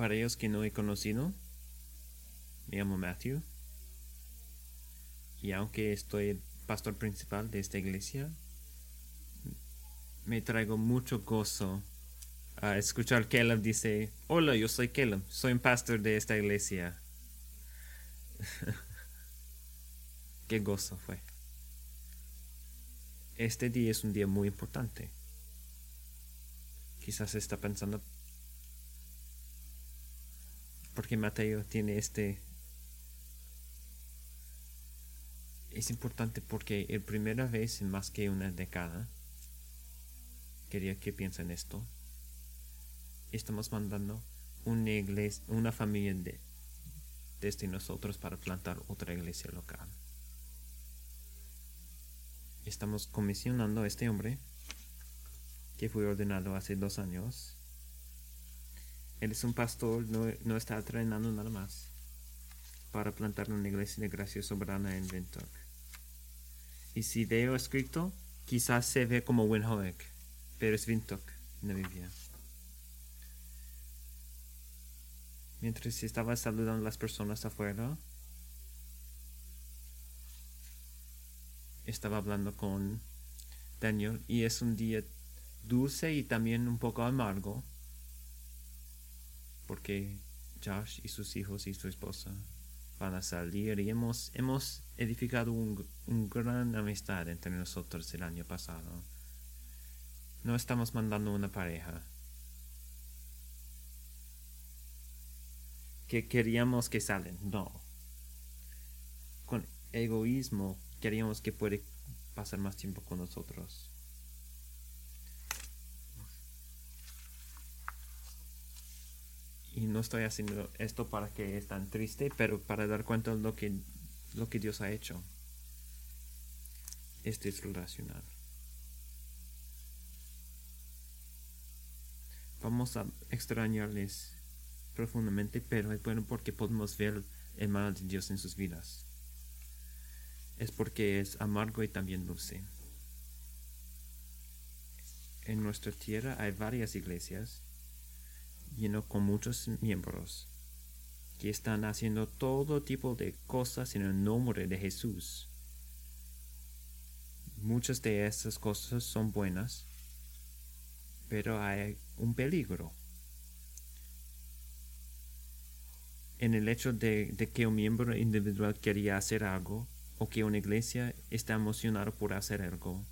Para ellos que no he conocido, me llamo Matthew. Y aunque estoy pastor principal de esta iglesia, me traigo mucho gozo a escuchar Caleb dice, hola, yo soy Caleb, soy un pastor de esta iglesia. Qué gozo fue. Este día es un día muy importante. Quizás está pensando, porque Mateo tiene este... Es importante porque es primera vez en más que una década, quería que piensen esto, estamos mandando una iglesia, una familia de, desde nosotros para plantar otra iglesia local. Estamos comisionando a este hombre que fue ordenado hace dos años. Él es un pastor, no, está entrenando nada más para plantar una iglesia de gracia soberana en Vintock. Y si veo escrito, quizás se ve como Winhoek, pero es Vintock, Namibia. mientras estaba saludando a las personas afuera, estaba hablando con Daniel y es un día dulce y también un poco amargo porque Josh y sus hijos y su esposa van a salir y hemos, hemos edificado un, un gran amistad entre nosotros el año pasado. No estamos mandando una pareja, que queríamos que salen, no. Con egoísmo queríamos que puede pasar más tiempo con nosotros. Y no estoy haciendo esto para que es tan triste, pero para dar cuenta de lo que, lo que Dios ha hecho. Este es relacional. Vamos a extrañarles profundamente, pero es bueno porque podemos ver el mal de Dios en sus vidas. Es porque es amargo y también dulce. En nuestra tierra hay varias iglesias, lleno con muchos miembros, que están haciendo todo tipo de cosas en el nombre de Jesús. Muchas de esas cosas son buenas, pero hay un peligro en el hecho de, que un miembro individual quería hacer algo o que una iglesia está emocionada por hacer algo.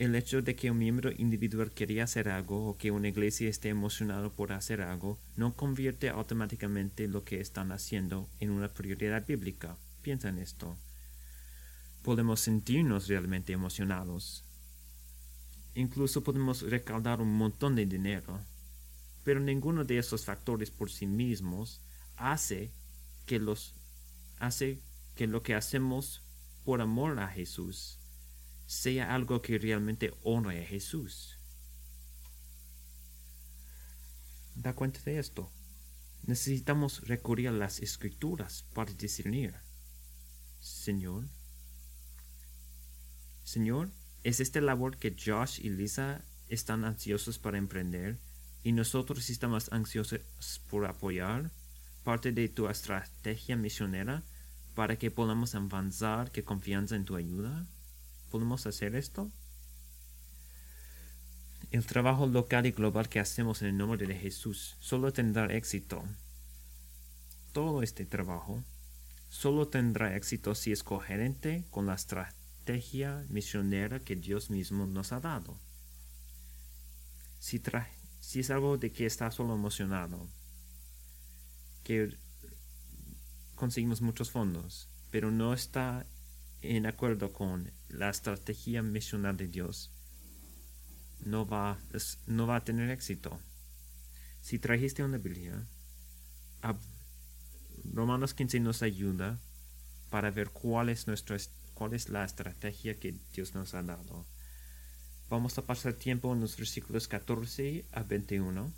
El hecho de que un miembro individual quería hacer algo o que una iglesia esté emocionada por hacer algo no convierte automáticamente lo que están haciendo en una prioridad bíblica. Piensa en esto. Podemos sentirnos realmente emocionados, Incluso podemos recaudar un montón de dinero, pero ninguno de esos factores por sí mismos hace que lo que hacemos por amor a Jesús sea algo que realmente honre a Jesús. Da cuenta de esto. Necesitamos recurrir a las escrituras para discernir. Señor, Señor, ¿Es esta labor que Josh y Lisa están ansiosos para emprender y nosotros estamos ansiosos por apoyar parte de tu estrategia misionera para que podamos avanzar que confianza en tu ayuda? ¿Podemos hacer esto? El trabajo local y global que hacemos en el nombre de Jesús solo tendrá éxito. Todo este trabajo solo tendrá éxito si es coherente con la estrategia misionera que Dios mismo nos ha dado. Si, es algo de que está solo emocionado, que conseguimos muchos fondos, pero no está en acuerdo con la estrategia misional de Dios, no va, no va a tener éxito. Si trajiste una Biblia, Romanos 15 nos ayuda para ver cuál es nuestro cuál es la estrategia que Dios nos ha dado. Vamos a pasar tiempo en los versículos 14 a 21.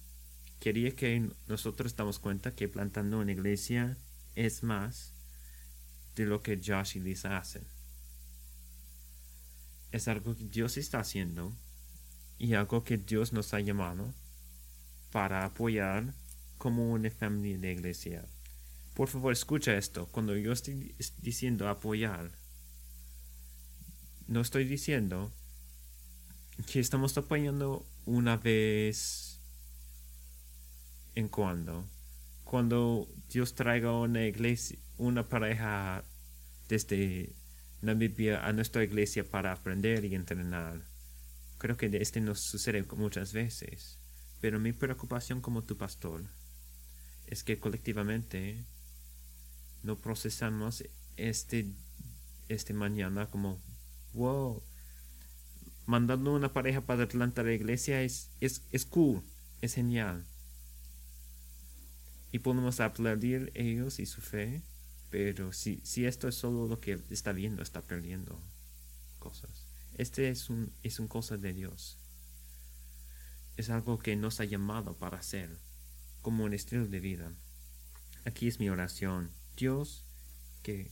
Quería que nosotros damos cuenta que plantando una iglesia es más de lo que Josh y Lisa hacen. es algo que Dios está haciendo y algo que Dios nos ha llamado para apoyar como una familia de iglesia. Por favor, escucha esto. Cuando yo estoy diciendo apoyar, no estoy diciendo que estamos apoyando una vez en cuando. Cuando Dios traiga una iglesia, una pareja desde Namibia a nuestra iglesia para aprender y entrenar. Creo que este nos sucede muchas veces. Pero mi preocupación como tu pastor es que colectivamente no procesamos este, este mañana como, wow, mandando una pareja para Atlanta a la iglesia es, es, es cool, es genial. Y podemos aplaudir ellos y su fe, pero si, si esto es solo lo que está viendo, está perdiendo cosas. Este es un, es un cosa de Dios. Es algo que nos ha llamado para hacer, como un estilo de vida. Aquí es mi oración. Dios, que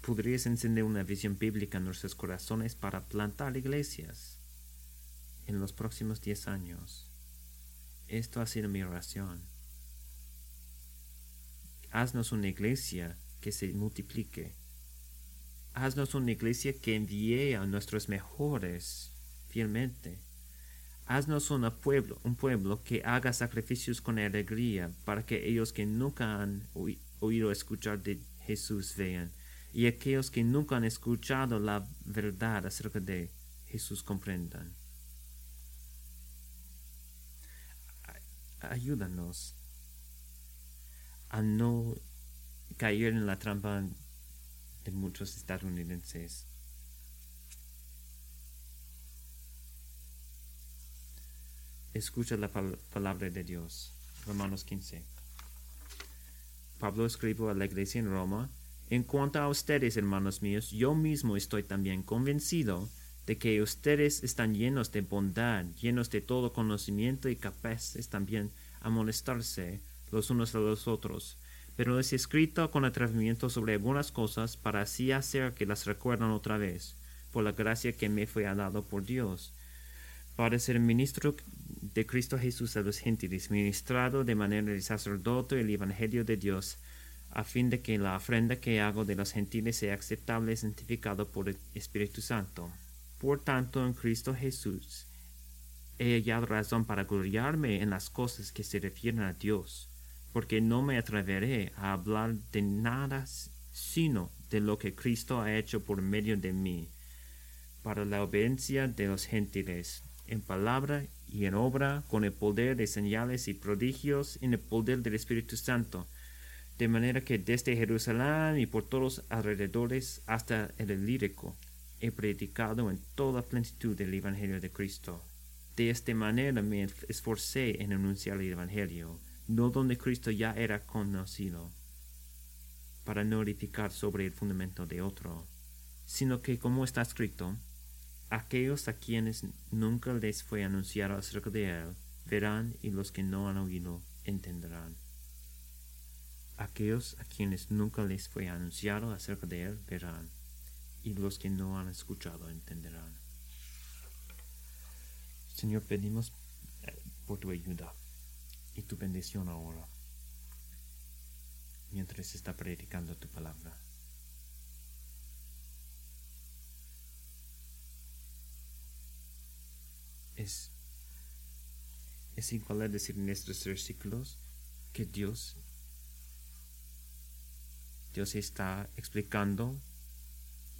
podrías encender una visión bíblica en nuestros corazones para plantar iglesias en los próximos 10 años. Esto ha sido mi oración. Haznos una iglesia que se multiplique. Haznos una iglesia que envíe a nuestros mejores fielmente. Haznos un pueblo, un pueblo que haga sacrificios con alegría para que ellos que nunca han oído escuchar de Jesús vean y aquellos que nunca han escuchado la verdad acerca de Jesús comprendan. Ayúdanos a no caer en la trampa de muchos estadounidenses. Escucha la palabra de Dios. Romanos 15. Pablo escribió a la iglesia en Roma en cuanto a ustedes, hermanos míos, yo mismo estoy también convencido de que ustedes están llenos de bondad, llenos de todo conocimiento y capaces también a molestarse los unos a los otros. Pero es escrito con atrevimiento sobre algunas cosas para así hacer que las recuerdan otra vez, por la gracia que me fue dado por Dios, para ser ministro de Cristo Jesús a los gentiles, ministrado de manera de sacerdote el Evangelio de Dios, a fin de que la ofrenda que hago de los gentiles sea aceptable y santificado por el Espíritu Santo. Por tanto, en Cristo Jesús he hallado razón para gloriarme en las cosas que se refieren a Dios, porque no me atreveré a hablar de nada sino de lo que Cristo ha hecho por medio de mí, para la obediencia de los gentiles, en palabra y en obra, con el poder de señales y prodigios, en el poder del Espíritu Santo, de manera que desde Jerusalén y por todos alrededores hasta el lírico he predicado en toda plenitud del Evangelio de Cristo. De esta manera me esforcé en anunciar el Evangelio, no donde Cristo ya era conocido, para no edificar sobre el fundamento de otro, sino que como está escrito, aquellos a quienes nunca les fue anunciado acerca de él, verán y los que no han oído entenderán. Aquellos a quienes nunca les fue anunciado acerca de él verán, y los que no han escuchado entenderán. Señor, pedimos eh, por tu ayuda y tu bendición ahora, mientras está predicando tu palabra. Es, es igual decir en estos versículos que Dios Dios está explicando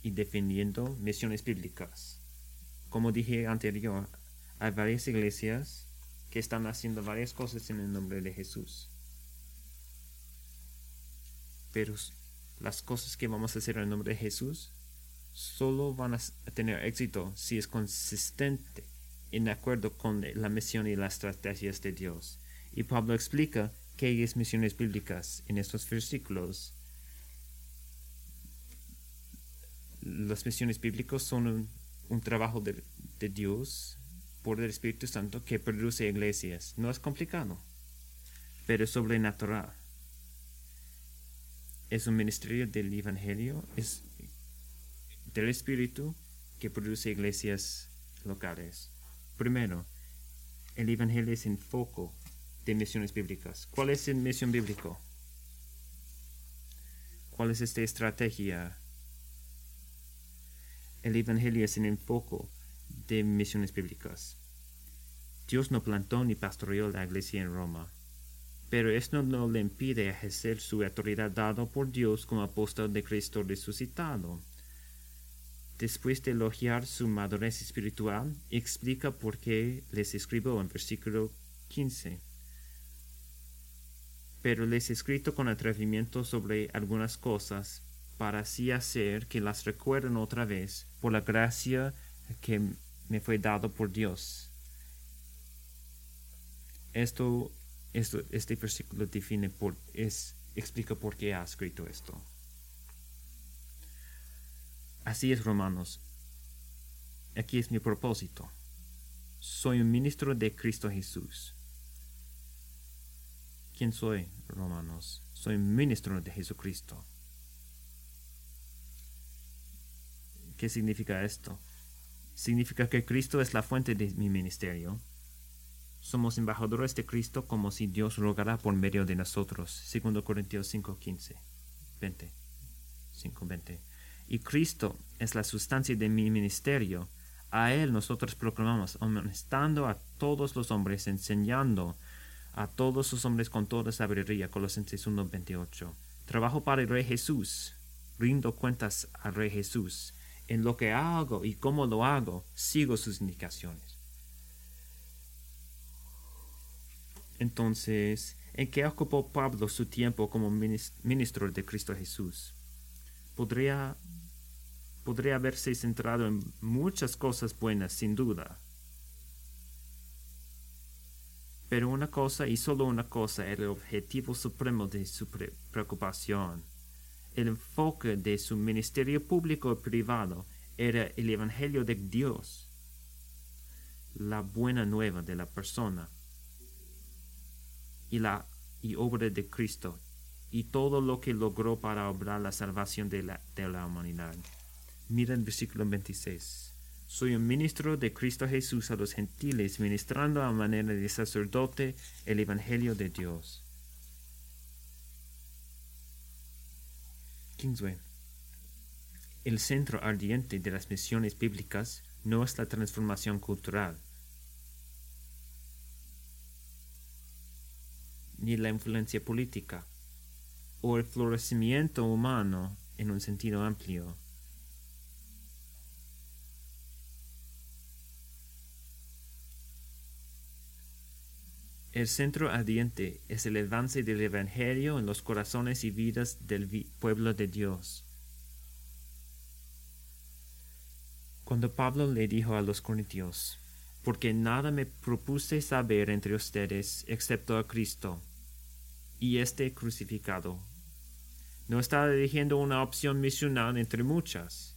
y defendiendo misiones bíblicas. Como dije anterior, hay varias iglesias que están haciendo varias cosas en el nombre de Jesús. Pero las cosas que vamos a hacer en el nombre de Jesús solo van a tener éxito si es consistente en acuerdo con la misión y las estrategias de Dios. Y Pablo explica qué es misiones bíblicas en estos versículos las misiones bíblicas son un, trabajo de, Dios por el Espíritu Santo que produce iglesias. No es complicado, pero es sobrenatural. Es un ministerio del Evangelio, es del Espíritu que produce iglesias locales. Primero, el Evangelio es en foco de misiones bíblicas. ¿Cuál es el misión bíblico? ¿Cuál es esta estrategia? El Evangelio es en foco de misiones bíblicas. Dios no plantó ni pastoreó la iglesia en Roma, pero esto no le impide ejercer su autoridad dado por Dios como apóstol de Cristo resucitado. Después de elogiar su madurez espiritual, explica por qué les escribo en versículo 15. Pero les he escrito con atrevimiento sobre algunas cosas, para así hacer que las recuerden otra vez, por la gracia que me fue dado por Dios esto, esto, este versículo define por, es, explica por qué ha escrito esto. Así es, Romanos. Aquí es mi propósito. Soy un ministro de Cristo Jesús. ¿Quién soy, Romanos? Soy un ministro de Jesucristo. ¿Qué significa esto? Significa que Cristo es la fuente de mi ministerio somos embajadores de Cristo como si Dios rogara por medio de nosotros. Segundo Corintios 5, 15, 20. 5, 20. Y Cristo es la sustancia de mi ministerio. A Él nosotros proclamamos, amonestando a todos los hombres, enseñando a todos los hombres con toda sabiduría. Colosenses 1, 28. Trabajo para el Rey Jesús. Rindo cuentas al Rey Jesús. En lo que hago y cómo lo hago, sigo sus indicaciones. Entonces, ¿en qué ocupó Pablo su tiempo como ministro de Cristo Jesús? Podría, podría haberse centrado en muchas cosas buenas, sin duda. Pero una cosa y solo una cosa era el objetivo supremo de su preocupación. El enfoque de su ministerio público y privado era el Evangelio de Dios, la buena nueva de la persona y la y obra de Cristo y todo lo que logró para obrar la salvación de la, de la humanidad. Mira el versículo 26. Soy un ministro de Cristo Jesús a los gentiles, ministrando a manera de sacerdote el Evangelio de Dios. Kingsway. El centro ardiente de las misiones bíblicas no es la transformación cultural, ni la influencia política, o el florecimiento humano en un sentido amplio. El centro ardiente es el avance del Evangelio en los corazones y vidas del pueblo de Dios. Cuando Pablo le dijo a los corintios, porque nada me propuse saber entre ustedes excepto a Cristo y este crucificado. No está eligiendo una opción misional entre muchas.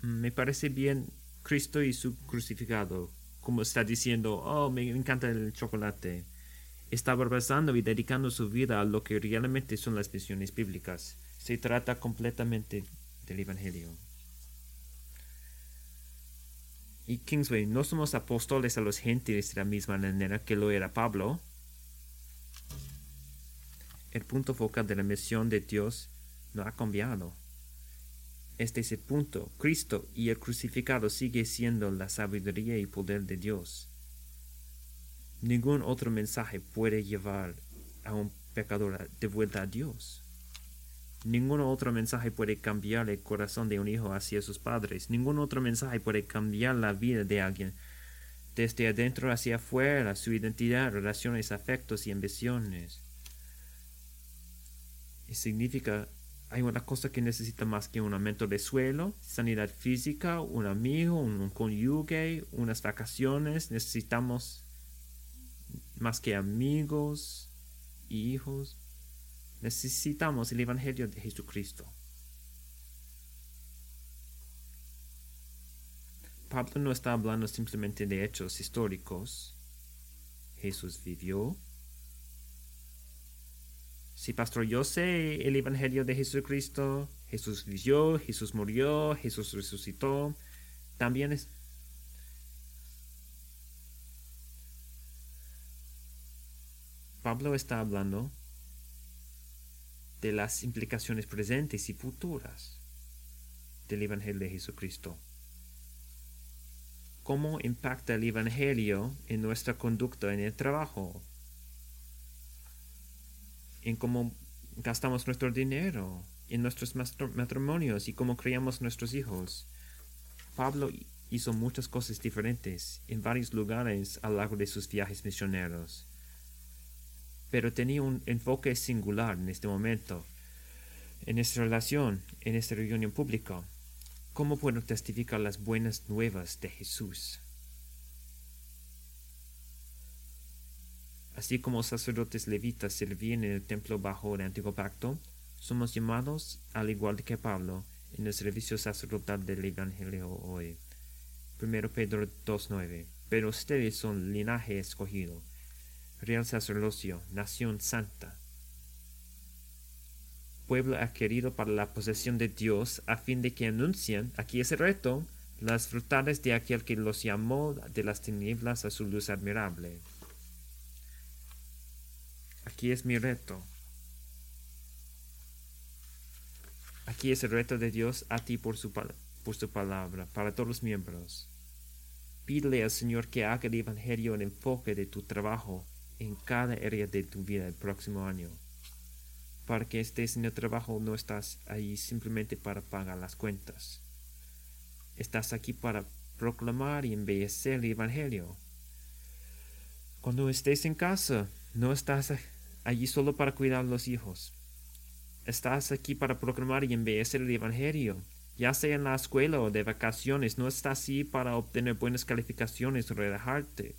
Me parece bien Cristo y su crucificado, como está diciendo, oh, me encanta el chocolate. Está basando y dedicando su vida a lo que realmente son las misiones bíblicas. Se trata completamente del Evangelio. Y Kingsway, no somos apóstoles a los gentiles de la misma manera que lo era Pablo, el punto focal de la misión de Dios no ha cambiado. Este ese punto. Cristo y el crucificado sigue siendo la sabiduría y poder de Dios. Ningún otro mensaje puede llevar a un pecador de vuelta a Dios. Ningún otro mensaje puede cambiar el corazón de un hijo hacia sus padres. Ningún otro mensaje puede cambiar la vida de alguien desde adentro hacia afuera, su identidad, relaciones, afectos y ambiciones significa hay una cosa que necesita más que un aumento de suelo, sanidad física, un amigo, un, cónyuge, unas vacaciones. Necesitamos más que amigos, hijos. Necesitamos el Evangelio de Jesucristo. Pablo no está hablando simplemente de hechos históricos. Jesús vivió, Sí, pastor, yo sé el Evangelio de Jesucristo. Jesús vivió, Jesús murió, Jesús resucitó. También es... Pablo está hablando de las implicaciones presentes y futuras del Evangelio de Jesucristo. ¿Cómo impacta el Evangelio en nuestra conducta en el trabajo? En cómo gastamos nuestro dinero, en nuestros matrimonios y cómo criamos nuestros hijos. Pablo hizo muchas cosas diferentes en varios lugares a lo largo de sus viajes misioneros, pero tenía un enfoque singular en este momento, en esta relación, en esta reunión pública. ¿Cómo puedo testificar las buenas nuevas de Jesús? Así como sacerdotes levitas servían en el templo bajo el antiguo pacto, somos llamados, al igual que Pablo, en el servicio sacerdotal del Evangelio hoy. 1 Pedro 2.9 Pero ustedes son linaje escogido, real sacerdocio, nación santa, pueblo adquirido para la posesión de Dios, a fin de que anuncien, aquí es el reto, las frutales de aquel que los llamó de las tinieblas a su luz admirable. Aquí es mi reto. Aquí es el reto de Dios a ti por su, por su palabra, para todos los miembros. Pídele al Señor que haga el Evangelio el enfoque de tu trabajo en cada área de tu vida el próximo año. Para que estés en el trabajo no estás ahí simplemente para pagar las cuentas. Estás aquí para proclamar y embellecer el Evangelio. Cuando estés en casa, no estás allí solo para cuidar a los hijos. Estás aquí para proclamar y embellecer el Evangelio. Ya sea en la escuela o de vacaciones, no estás aquí para obtener buenas calificaciones o relajarte.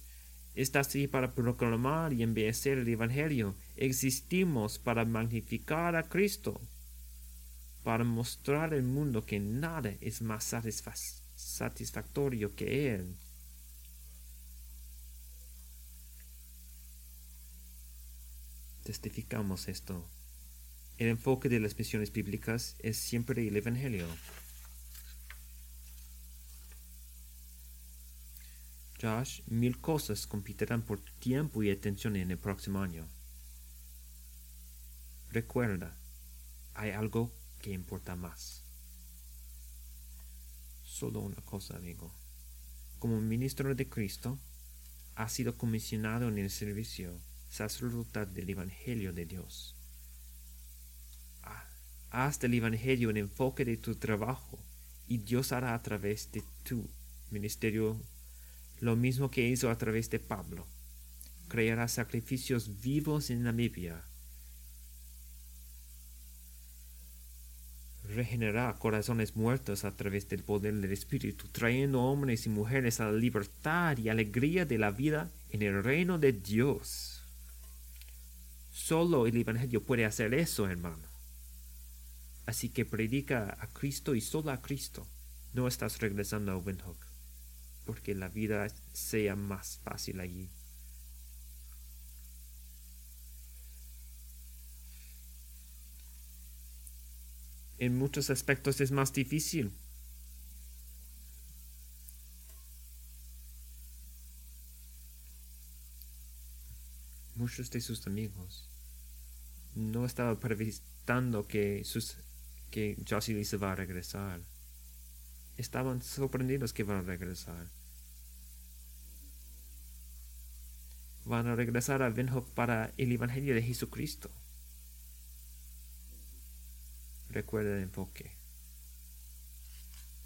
Estás aquí para proclamar y embellecer el Evangelio. Existimos para magnificar a Cristo, para mostrar al mundo que nada es más satisfactorio que Él. Testificamos esto. El enfoque de las misiones bíblicas es siempre el Evangelio. Josh, mil cosas competirán por tiempo y atención en el próximo año. Recuerda, hay algo que importa más. Solo una cosa, amigo. Como ministro de Cristo, ha sido comisionado en el servicio del Evangelio de Dios haz del Evangelio un enfoque de tu trabajo y Dios hará a través de tu ministerio lo mismo que hizo a través de Pablo. Creará sacrificios vivos en Namibia. Regenerará corazones muertos a través del poder del Espíritu, trayendo hombres y mujeres a la libertad y alegría de la vida en el reino de Dios. Solo el Evangelio puede hacer eso, hermano. Así que predica a Cristo y solo a Cristo. No estás regresando a Windhoek, porque la vida sea más fácil allí. En muchos aspectos es más difícil. Muchos de sus amigos no estaban previstando que sus que Josie se va a regresar. Estaban sorprendidos que van a regresar. Van a regresar a Windhoek para el Evangelio de Jesucristo. Recuerda el enfoque.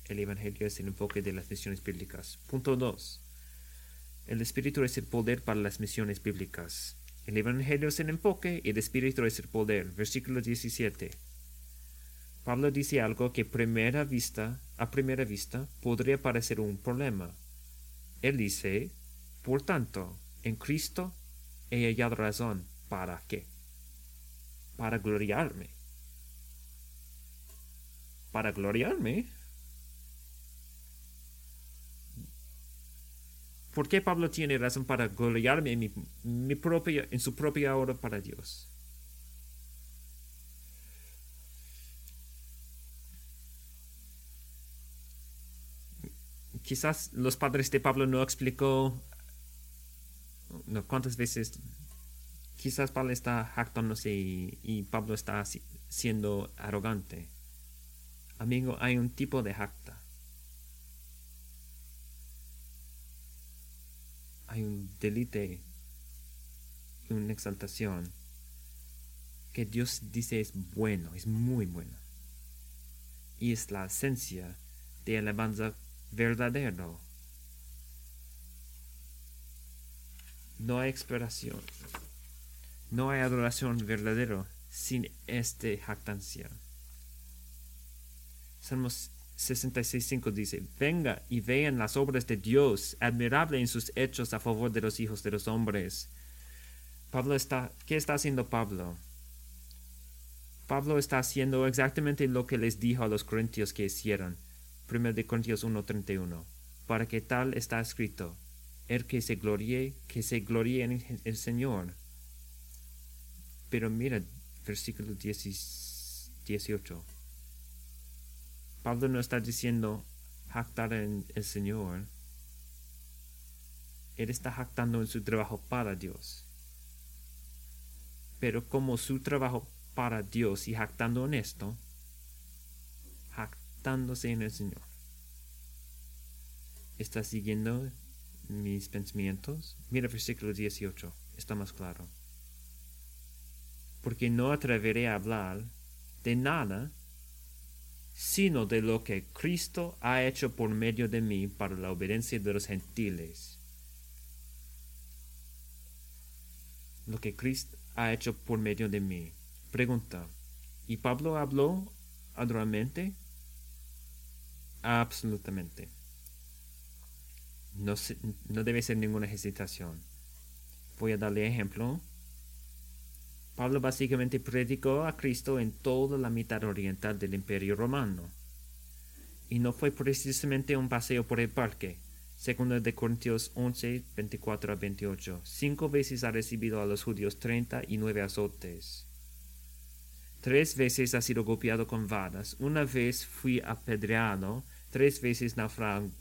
El Evangelio es el enfoque de las misiones bíblicas. Punto 2. El Espíritu es el poder para las misiones bíblicas. El Evangelio es el enfoque y el Espíritu es el poder. Versículo 17. Pablo dice algo que primera vista, a primera vista podría parecer un problema. Él dice, por tanto, en Cristo he hallado razón. ¿Para qué? Para gloriarme. ¿Para gloriarme? ¿Por qué Pablo tiene razón para gloriarme en, mi, propia, en su propia obra para Dios? Quizás los padres de Pablo no explicó no, cuántas veces quizás Pablo está jactándose y, y Pablo está siendo arrogante. Amigo, hay un tipo de jacta. Hay un delite y una exaltación que Dios dice es bueno, es muy bueno. Y es la esencia de alabanza verdadero. No hay exploración. No hay adoración verdadero sin este jactancia. Salmos 66.5 dice, venga y vean las obras de Dios, admirable en sus hechos a favor de los hijos de los hombres. Pablo está, ¿qué está haciendo Pablo? Pablo está haciendo exactamente lo que les dijo a los corintios que hicieran. 1 de Corintios 1.31. Para que tal está escrito, el que se gloríe, que se gloríe en el Señor. Pero mira, versículo 18. Pablo no está diciendo jactar en el Señor. Él está jactando en su trabajo para Dios. Pero como su trabajo para Dios y jactando en esto, jactándose en el Señor. ¿Está siguiendo mis pensamientos? Mira versículo 18, está más claro. Porque no atreveré a hablar de nada sino de lo que Cristo ha hecho por medio de mí para la obediencia de los gentiles. Lo que Cristo ha hecho por medio de mí. Pregunta. ¿Y Pablo habló adoramente? Absolutamente. No, no debe ser ninguna hesitación. Voy a darle ejemplo Pablo básicamente predicó a Cristo en toda la mitad oriental del Imperio Romano. Y no fue precisamente un paseo por el parque. Segundo de Corintios 11, 24 a 28. Cinco veces ha recibido a los judíos treinta y nueve azotes. Tres veces ha sido golpeado con varas. Una vez fui apedreado. Tres veces naufragué.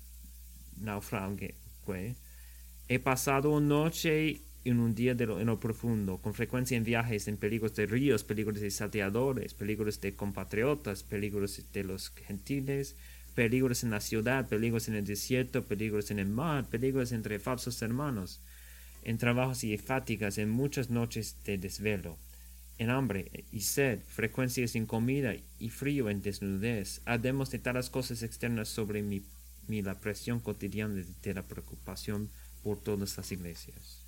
He pasado una noche en un día de lo, en lo profundo, con frecuencia en viajes en peligros de ríos, peligros de salteadores, peligros de compatriotas, peligros de los gentiles, peligros en la ciudad, peligros en el desierto, peligros en el mar, peligros entre falsos hermanos, en trabajos y fatigas, en muchas noches de desvelo, en hambre y sed, frecuencias sin comida y frío en desnudez, además de las cosas externas sobre mi, la presión cotidiana de la preocupación por todas las iglesias.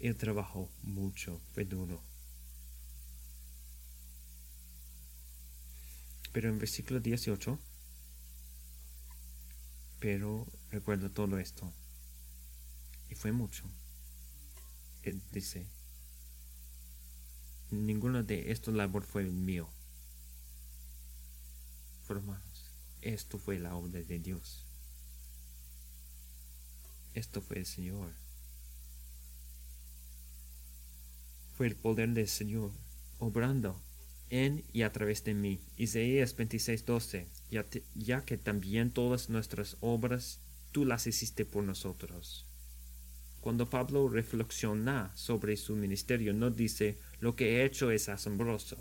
Él trabajó mucho, fue duro. Pero en versículo 18, pero recuerdo todo esto. Y fue mucho. Él dice, ninguno de estos labor fue mío. hermanos, esto fue la obra de Dios. Esto fue el Señor. Fue el poder del Señor, obrando en y a través de mí. Isaías 26:12, ya, ya que también todas nuestras obras tú las hiciste por nosotros. Cuando Pablo reflexiona sobre su ministerio, no dice, lo que he hecho es asombroso.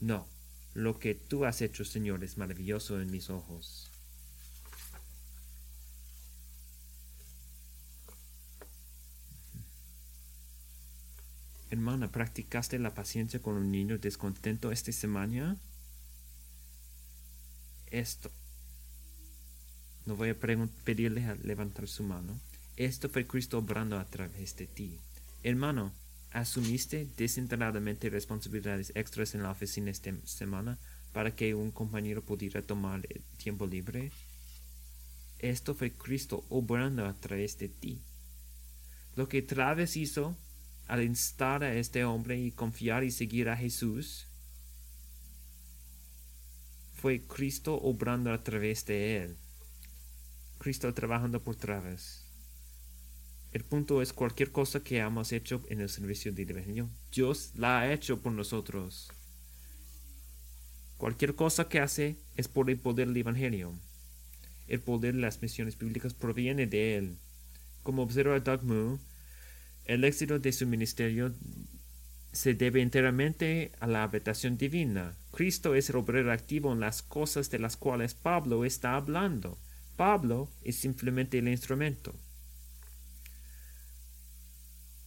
No, lo que tú has hecho, Señor, es maravilloso en mis ojos. Hermana, ¿practicaste la paciencia con un niño descontento esta semana? Esto. No voy a pedirle a levantar su mano. Esto fue Cristo obrando a través de ti. Hermano, ¿asumiste desenteradamente responsabilidades extras en la oficina esta semana para que un compañero pudiera tomar el tiempo libre? Esto fue Cristo obrando a través de ti. Lo que Travis hizo al instar a este hombre y confiar y seguir a Jesús, fue Cristo obrando a través de él. Cristo trabajando por través. El punto es cualquier cosa que hemos hecho en el servicio de Evangelio, Dios la ha hecho por nosotros. Cualquier cosa que hace es por el poder del Evangelio. El poder de las misiones bíblicas proviene de él. Como observa Doug Moo, el éxito de su ministerio se debe enteramente a la habitación divina. Cristo es el obrero activo en las cosas de las cuales Pablo está hablando. Pablo es simplemente el instrumento.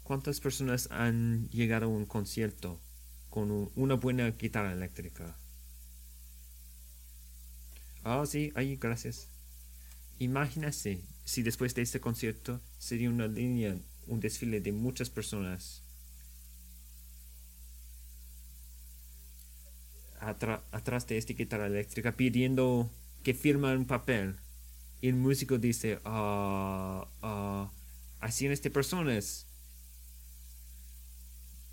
¿Cuántas personas han llegado a un concierto con una buena guitarra eléctrica? Ah, sí, ahí, gracias. Imagínese si después de este concierto sería una línea, un desfile de muchas personas atrás de esta guitarra eléctrica pidiendo que firma un papel. Y el músico dice, ah, ah, así en este personas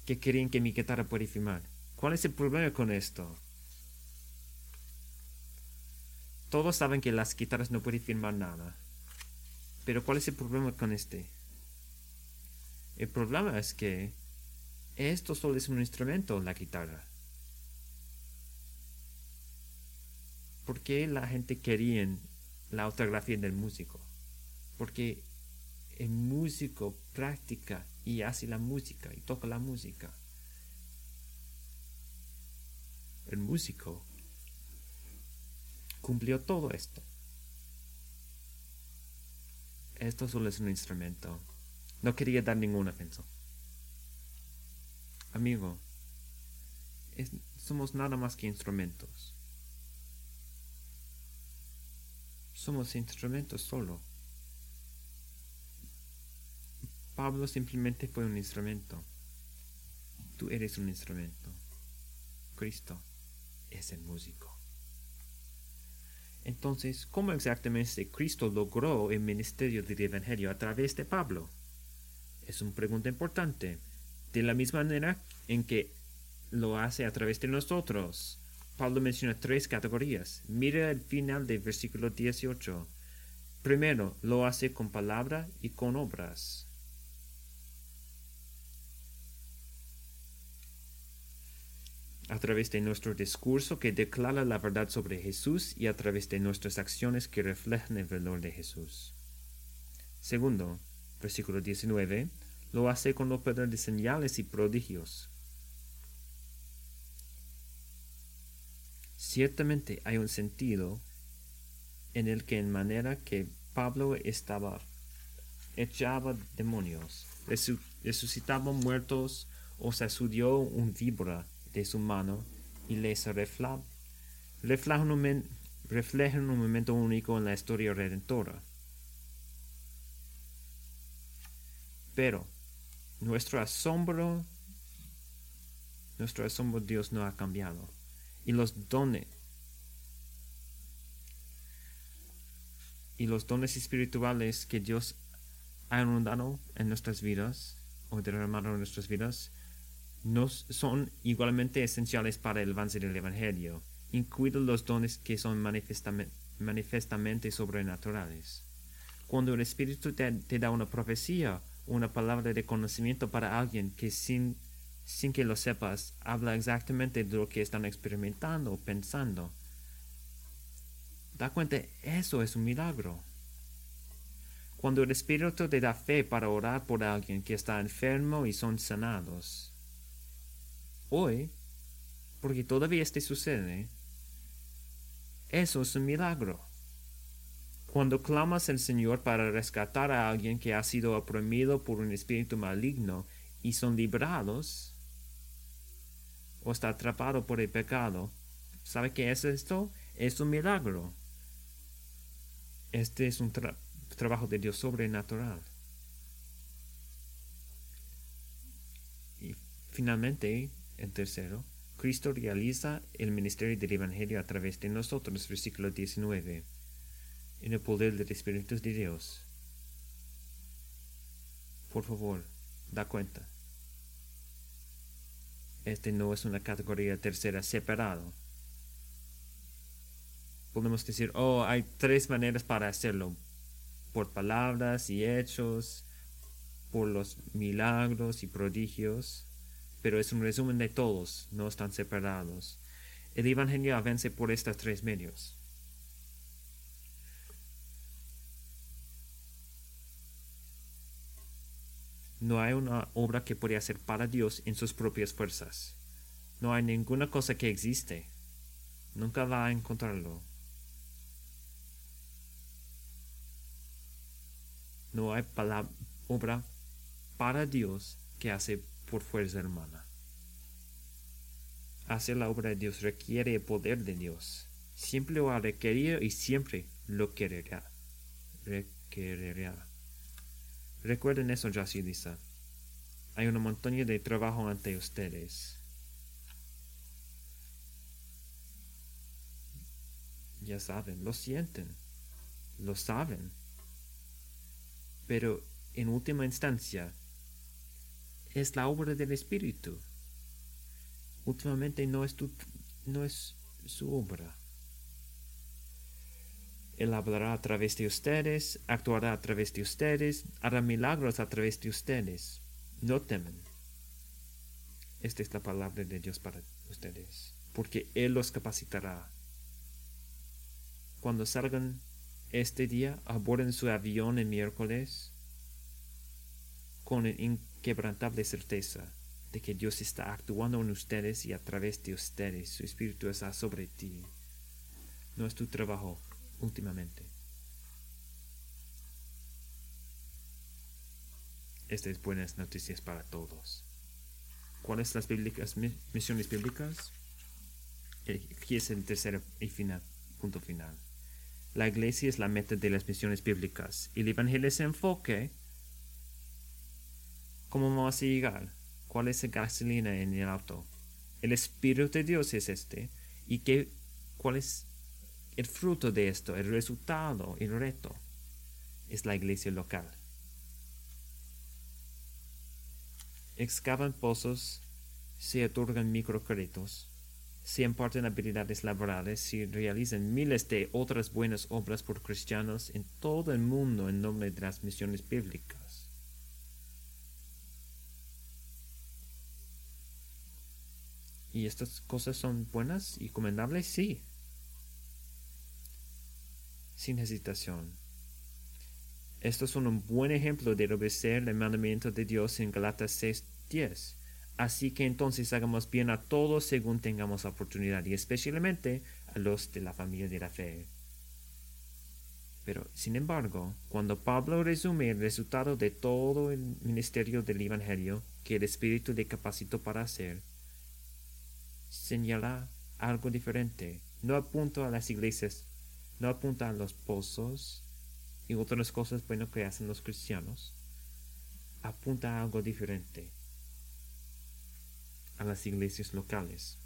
que querían que mi guitarra pueda firmar. ¿Cuál es el problema con esto? Todos saben que las guitarras no pueden firmar nada. Pero ¿cuál es el problema con este? El problema es que esto solo es un instrumento, la guitarra. ¿Por qué la gente quería la autografía del músico? Porque el músico practica y hace la música y toca la música. El músico cumplió todo esto. Esto solo es un instrumento. No quería dar ninguna ofensa. Amigo, somos nada más que instrumentos. somos instrumentos solo. Pablo simplemente fue un instrumento. Tú eres un instrumento. Cristo es el músico. Entonces, ¿cómo exactamente Cristo logró el ministerio del Evangelio a través de Pablo? Es una pregunta importante. De la misma manera en que lo hace a través de nosotros. Pablo menciona tres categorías. Mira el final del versículo 18. Primero, lo hace con palabra y con obras. A través de nuestro discurso que declara la verdad sobre Jesús y a través de nuestras acciones que reflejan el valor de Jesús. Segundo, versículo 19, lo hace con los poder de señales y prodigios. Ciertamente hay un sentido en el que en manera que Pablo estaba echaba demonios, resucitaba muertos o sacudió un víbora de su mano y les refleja un momento único en la historia redentora. Pero nuestro asombro, nuestro asombro Dios no ha cambiado y los dones. Y los dones espirituales que Dios ha inundado en nuestras vidas o derramado en nuestras vidas nos son igualmente esenciales para el avance del Evangelio, incluidos los dones que son manifestamente, sobrenaturales. Cuando el Espíritu te, te da una profecía, una palabra de conocimiento para alguien que sin sin que lo sepas, habla exactamente de lo que están experimentando o pensando. Da cuenta, eso es un milagro. Cuando el Espíritu te da fe para orar por alguien que está enfermo y son sanados. Hoy, porque todavía este sucede, eso es un milagro. Cuando clamas al Señor para rescatar a alguien que ha sido oprimido por un espíritu maligno y son librados, o está atrapado por el pecado. ¿Sabe qué es esto? Es un milagro. Este es un trabajo de Dios sobrenatural. Y finalmente, el tercero, Cristo realiza el ministerio del Evangelio a través de nosotros, versículo 19, en el poder del Espíritu de Dios. Por favor, da cuenta. Este no es una categoría tercera separado. Podemos decir, oh, hay tres maneras para hacerlo. Por palabras y hechos, por los milagros y prodigios, pero es un resumen de todos, no están separados. El Evangelio avance por estos tres medios. No hay una obra que pueda hacer para Dios en sus propias fuerzas. No hay ninguna cosa que existe. Nunca va a encontrarlo. No hay obra para Dios que hace por fuerza hermana. Hacer la obra de Dios requiere el poder de Dios. Siempre lo ha requerido y siempre lo quererá. Requerirá. Recuerden eso, Josh Lisa. Hay una montaña de trabajo ante ustedes. Ya saben, lo sienten, lo saben. Pero en última instancia, es la obra del Espíritu. Últimamente no es, no es su obra. Él hablará a través de ustedes, actuará a través de ustedes, hará milagros a través de ustedes. No temen. Esta es la palabra de Dios para ustedes, porque Él los capacitará. Cuando salgan este día, aborden su avión el miércoles con inquebrantable certeza de que Dios está actuando en ustedes y a través de ustedes. Su Espíritu está sobre ti. No es tu trabajo últimamente. Estas es buenas noticias para todos. ¿Cuáles las bíblicas, misiones bíblicas? Aquí es el tercer y final, punto final. La iglesia es la meta de las misiones bíblicas y el evangelio es enfoque. ¿Cómo vamos a llegar? ¿Cuál es la gasolina en el auto? El Espíritu de Dios es este. ¿Y qué, cuál es el fruto de esto, el resultado, el reto, es la iglesia local. Excavan pozos, se otorgan microcréditos, se imparten habilidades laborales, se realizan miles de otras buenas obras por cristianos en todo el mundo en nombre de las misiones bíblicas. ¿Y estas cosas son buenas y comendables? Sí sin hesitación. Esto es un buen ejemplo de obedecer el mandamiento de Dios en Galatas 6:10. Así que entonces hagamos bien a todos según tengamos oportunidad y especialmente a los de la familia de la fe. Pero, sin embargo, cuando Pablo resume el resultado de todo el ministerio del Evangelio que el Espíritu le capacitó para hacer, señala algo diferente. No apunta a las iglesias no apunta a los pozos y otras cosas buenas que hacen los cristianos. Apunta a algo diferente, a las iglesias locales.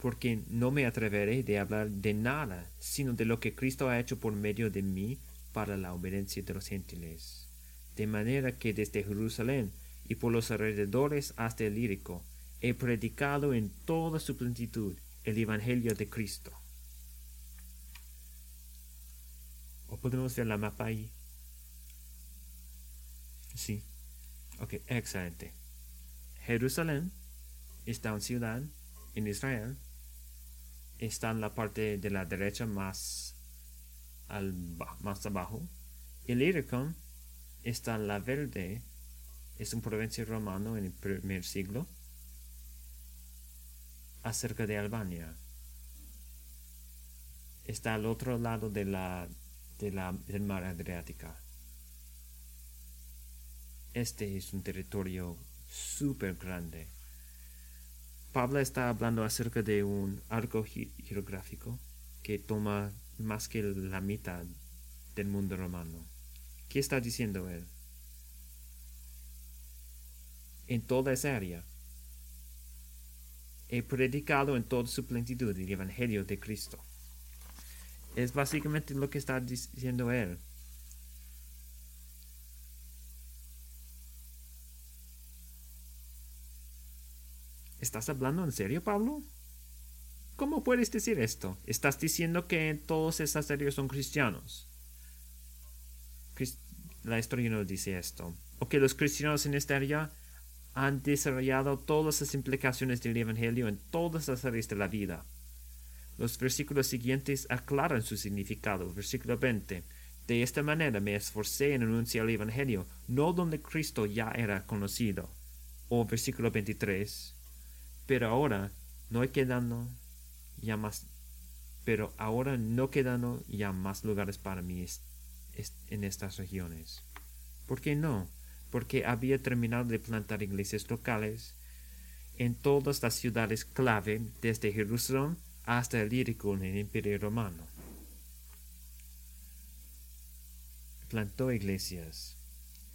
Porque no me atreveré de hablar de nada, sino de lo que Cristo ha hecho por medio de mí para la obediencia de los gentiles. De manera que desde Jerusalén y por los alrededores hasta el lírico, he predicado en toda su plenitud el Evangelio de Cristo. ¿O podemos ver la mapa ahí? Sí. Ok, excelente. Jerusalén está en ciudad en Israel. Está en la parte de la derecha más, al, más abajo. El Illyricum está en la verde. Es un provincia romano en el primer siglo acerca de Albania. Está al otro lado de la, de la, del mar Adriático. Este es un territorio súper grande. Pablo está hablando acerca de un arco geográfico que toma más que la mitad del mundo romano. ¿Qué está diciendo él? En toda esa área he predicado en toda su plenitud el Evangelio de Cristo. Es básicamente lo que está diciendo él. ¿Estás hablando en serio, Pablo? ¿Cómo puedes decir esto? ¿Estás diciendo que todos esas áreas son cristianos? La historia no dice esto. ¿O que los cristianos en esta área han desarrollado todas las implicaciones del Evangelio en todas las áreas de la vida. Los versículos siguientes aclaran su significado. Versículo 20. De esta manera me esforcé en anunciar el Evangelio, no donde Cristo ya era conocido. O versículo 23. Pero ahora no hay quedando ya más, pero ahora no quedando ya más lugares para mí en estas regiones. ¿Por qué no? Porque había terminado de plantar iglesias locales en todas las ciudades clave, desde Jerusalén hasta el Lírico en el Imperio Romano. Plantó iglesias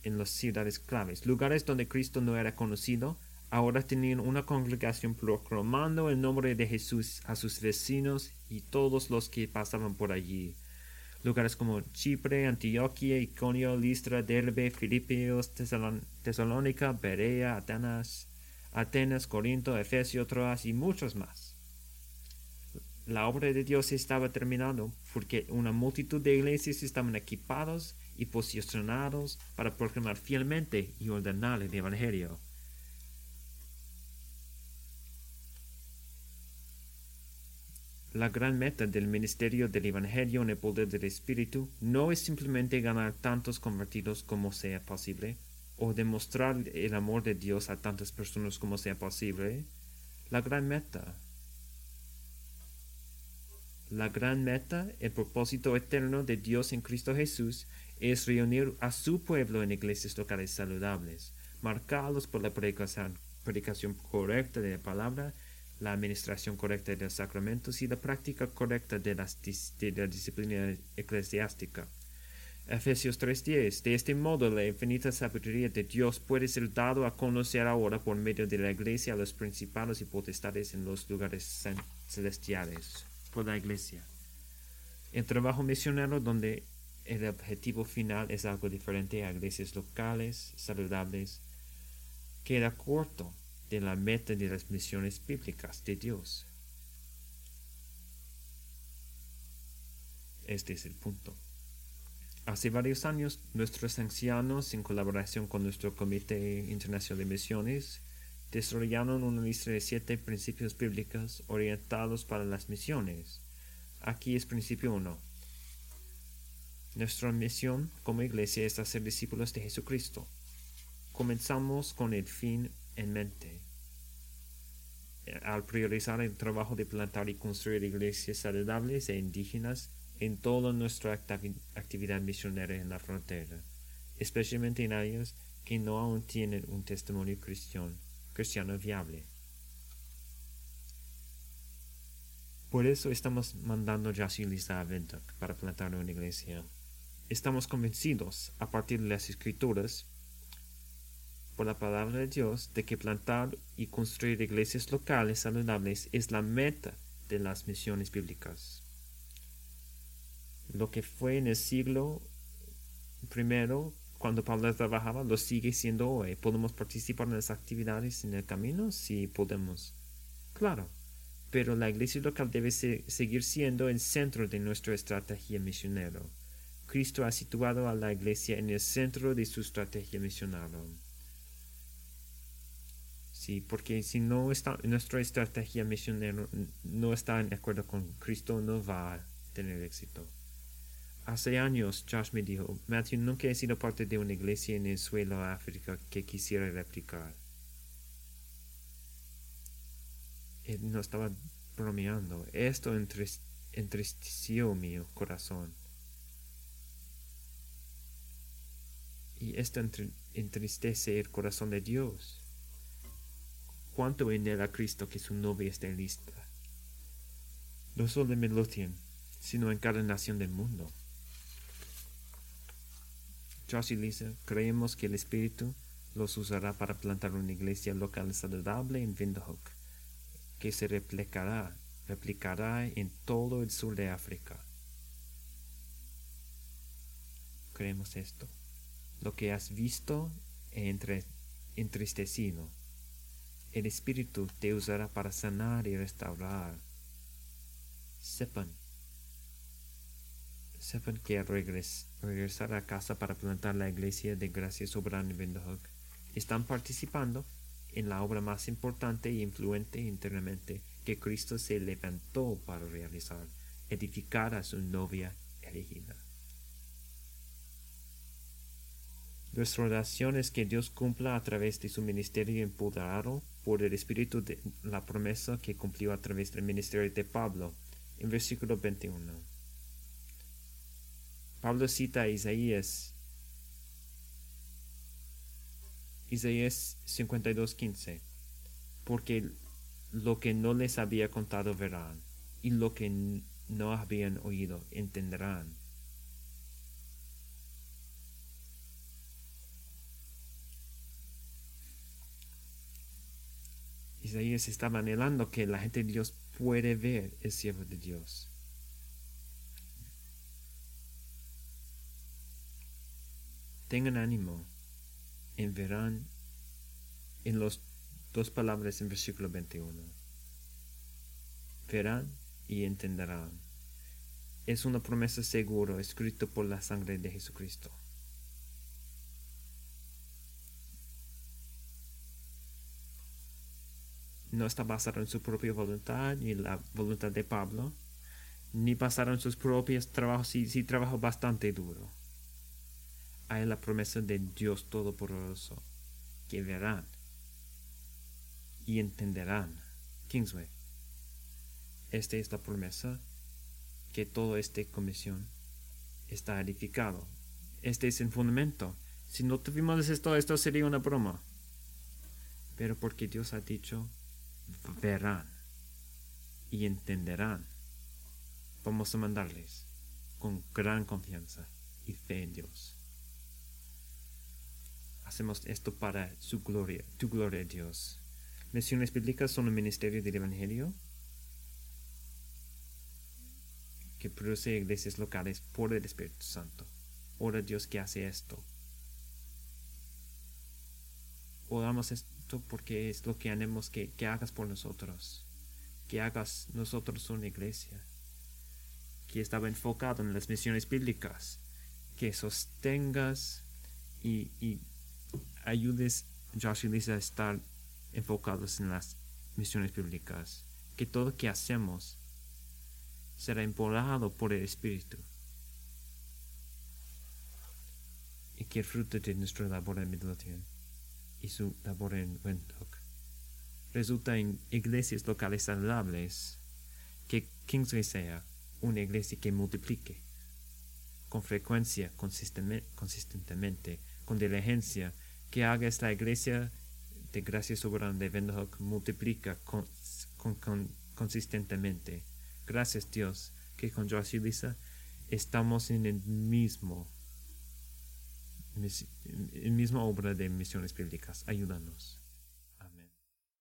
en las ciudades claves, lugares donde Cristo no era conocido, ahora tenían una congregación proclamando el nombre de Jesús a sus vecinos y todos los que pasaban por allí. Lugares como Chipre, Antioquia, Iconio, Listra, Derbe, Filipios, Tesalónica, Berea, Atenas, Atenas, Corinto, Efesio, Troas y muchos más. La obra de Dios estaba terminando porque una multitud de iglesias estaban equipados y posicionados para proclamar fielmente y ordenar el Evangelio. La gran meta del ministerio del Evangelio en el poder del Espíritu no es simplemente ganar tantos convertidos como sea posible, o demostrar el amor de Dios a tantas personas como sea posible, la gran meta. La gran meta, el propósito eterno de Dios en Cristo Jesús, es reunir a su pueblo en iglesias locales saludables, marcados por la predicación, predicación correcta de la palabra, la administración correcta de los sacramentos y la práctica correcta de, de la disciplina eclesiástica. Efesios 3:10. De este modo, la infinita sabiduría de Dios puede ser dado a conocer ahora por medio de la iglesia a los principados y potestades en los lugares celestiales. Por la iglesia. El trabajo misionero donde el objetivo final es algo diferente a iglesias locales, saludables, queda corto de la meta de las misiones bíblicas de Dios. Este es el punto. Hace varios años, nuestros ancianos, en colaboración con nuestro Comité Internacional de Misiones, desarrollaron una lista de siete principios bíblicos orientados para las misiones. Aquí es principio 1. Nuestra misión como iglesia es hacer discípulos de Jesucristo. Comenzamos con el fin en mente. Al priorizar el trabajo de plantar y construir iglesias saludables e indígenas, en toda nuestra actividad misionera en la frontera, especialmente en áreas que no aún tienen un testimonio cristiano, cristiano viable. Por eso estamos mandando Jasilis a Ventok para plantar una iglesia. Estamos convencidos, a partir de las escrituras, por la palabra de Dios, de que plantar y construir iglesias locales saludables es la meta de las misiones bíblicas lo que fue en el siglo primero cuando Pablo trabajaba lo sigue siendo hoy. ¿Podemos participar en las actividades en el camino? Sí, podemos. Claro, pero la iglesia local debe seguir siendo el centro de nuestra estrategia misionera. Cristo ha situado a la iglesia en el centro de su estrategia misionera. Sí, porque si no está nuestra estrategia misionera no está en acuerdo con Cristo, no va a tener éxito. Hace años Josh me dijo, Matthew, nunca he sido parte de una iglesia en el suelo África que quisiera replicar. Él no estaba bromeando. Esto entristeció mi corazón. Y esto entristece el corazón de Dios. Cuánto en a Cristo que su novia esté lista. No solo en Melotien, sino en cada nación del mundo. Josh y Lisa creemos que el Espíritu los usará para plantar una iglesia local saludable en Windhoek, que se replicará, replicará en todo el sur de África. Creemos esto. Lo que has visto e entristecido, el Espíritu te usará para sanar y restaurar. Sepan sepan que al regresar a casa para plantar la iglesia de Gracia Soberana Windhoek, están participando en la obra más importante e influente internamente que Cristo se levantó para realizar, edificar a su novia elegida. Nuestra oración es que Dios cumpla a través de su ministerio empoderado por el Espíritu de la promesa que cumplió a través del ministerio de Pablo, en versículo 21. Pablo cita a Isaías, Isaías 52:15, porque lo que no les había contado verán, y lo que no habían oído entenderán. Isaías estaba anhelando que la gente de Dios puede ver el siervo de Dios. Tengan ánimo en verán en las dos palabras en versículo 21. Verán y entenderán. Es una promesa segura escrita por la sangre de Jesucristo. No está basado en su propia voluntad ni la voluntad de Pablo, ni basado en sus propios trabajos, y sí trabajó bastante duro. Hay la promesa de Dios Todopoderoso, que verán y entenderán. Kingsway. Esta es la promesa que toda esta comisión está edificado. Este es el fundamento. Si no tuvimos esto, esto sería una broma. Pero porque Dios ha dicho verán y entenderán. Vamos a mandarles con gran confianza y fe en Dios. Hacemos esto para su gloria, tu gloria, Dios. Misiones bíblicas son el ministerio del Evangelio que produce iglesias locales por el Espíritu Santo. Ora Dios que hace esto. Oramos esto porque es lo que anhemos que, que hagas por nosotros. Que hagas nosotros una iglesia que estaba enfocado en las misiones bíblicas. Que sostengas y, ayudes Josh y a estar enfocados en las misiones bíblicas. Que todo lo que hacemos será empolado por el Espíritu. Y que el fruto de nuestra labor en meditación y su labor en Windhoek resulta en iglesias locales saludables, que Kingsley sea una iglesia que multiplique con frecuencia, consistentemente, con diligencia, que haga esta iglesia de gracia soberana de Windhoek multiplica consistentemente. Gracias Dios que con Josh y Lisa estamos en el mismo el misma obra de misiones bíblicas. Ayúdanos.